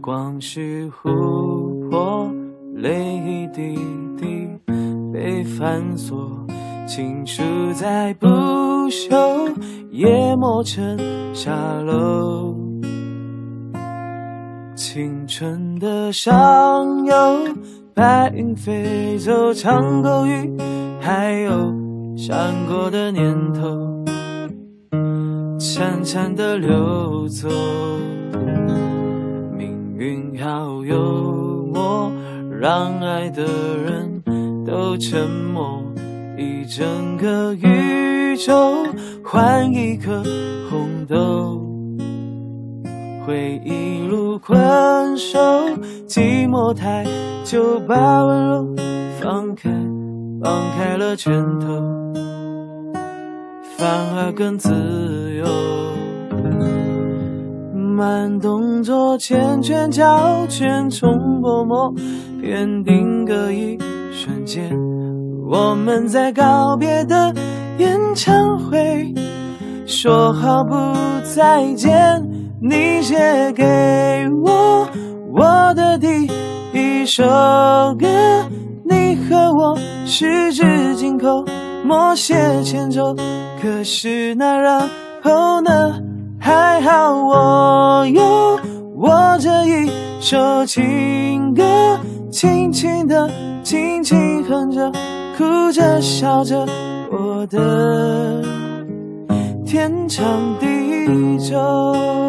光是琥珀，泪一滴滴被反锁，情书在不朽，也磨成沙漏。青春的上游，白云飞走，长沟鱼，还有闪过的念头，潺潺的流走。云好幽默，让爱的人都沉默。一整个宇宙换一颗红豆，回忆如困兽，寂寞太久，把温柔放开，放开了拳头，反而更自由。慢动作，缱绻胶卷，重播默片，定格一瞬间。我们在告别的演唱会，说好不再见。你写给我我的第一首歌，你和我十指紧扣，默写前奏。可是那然后呢？还好我首情歌，轻轻的，轻轻哼着，哭着笑着，我的天长地久。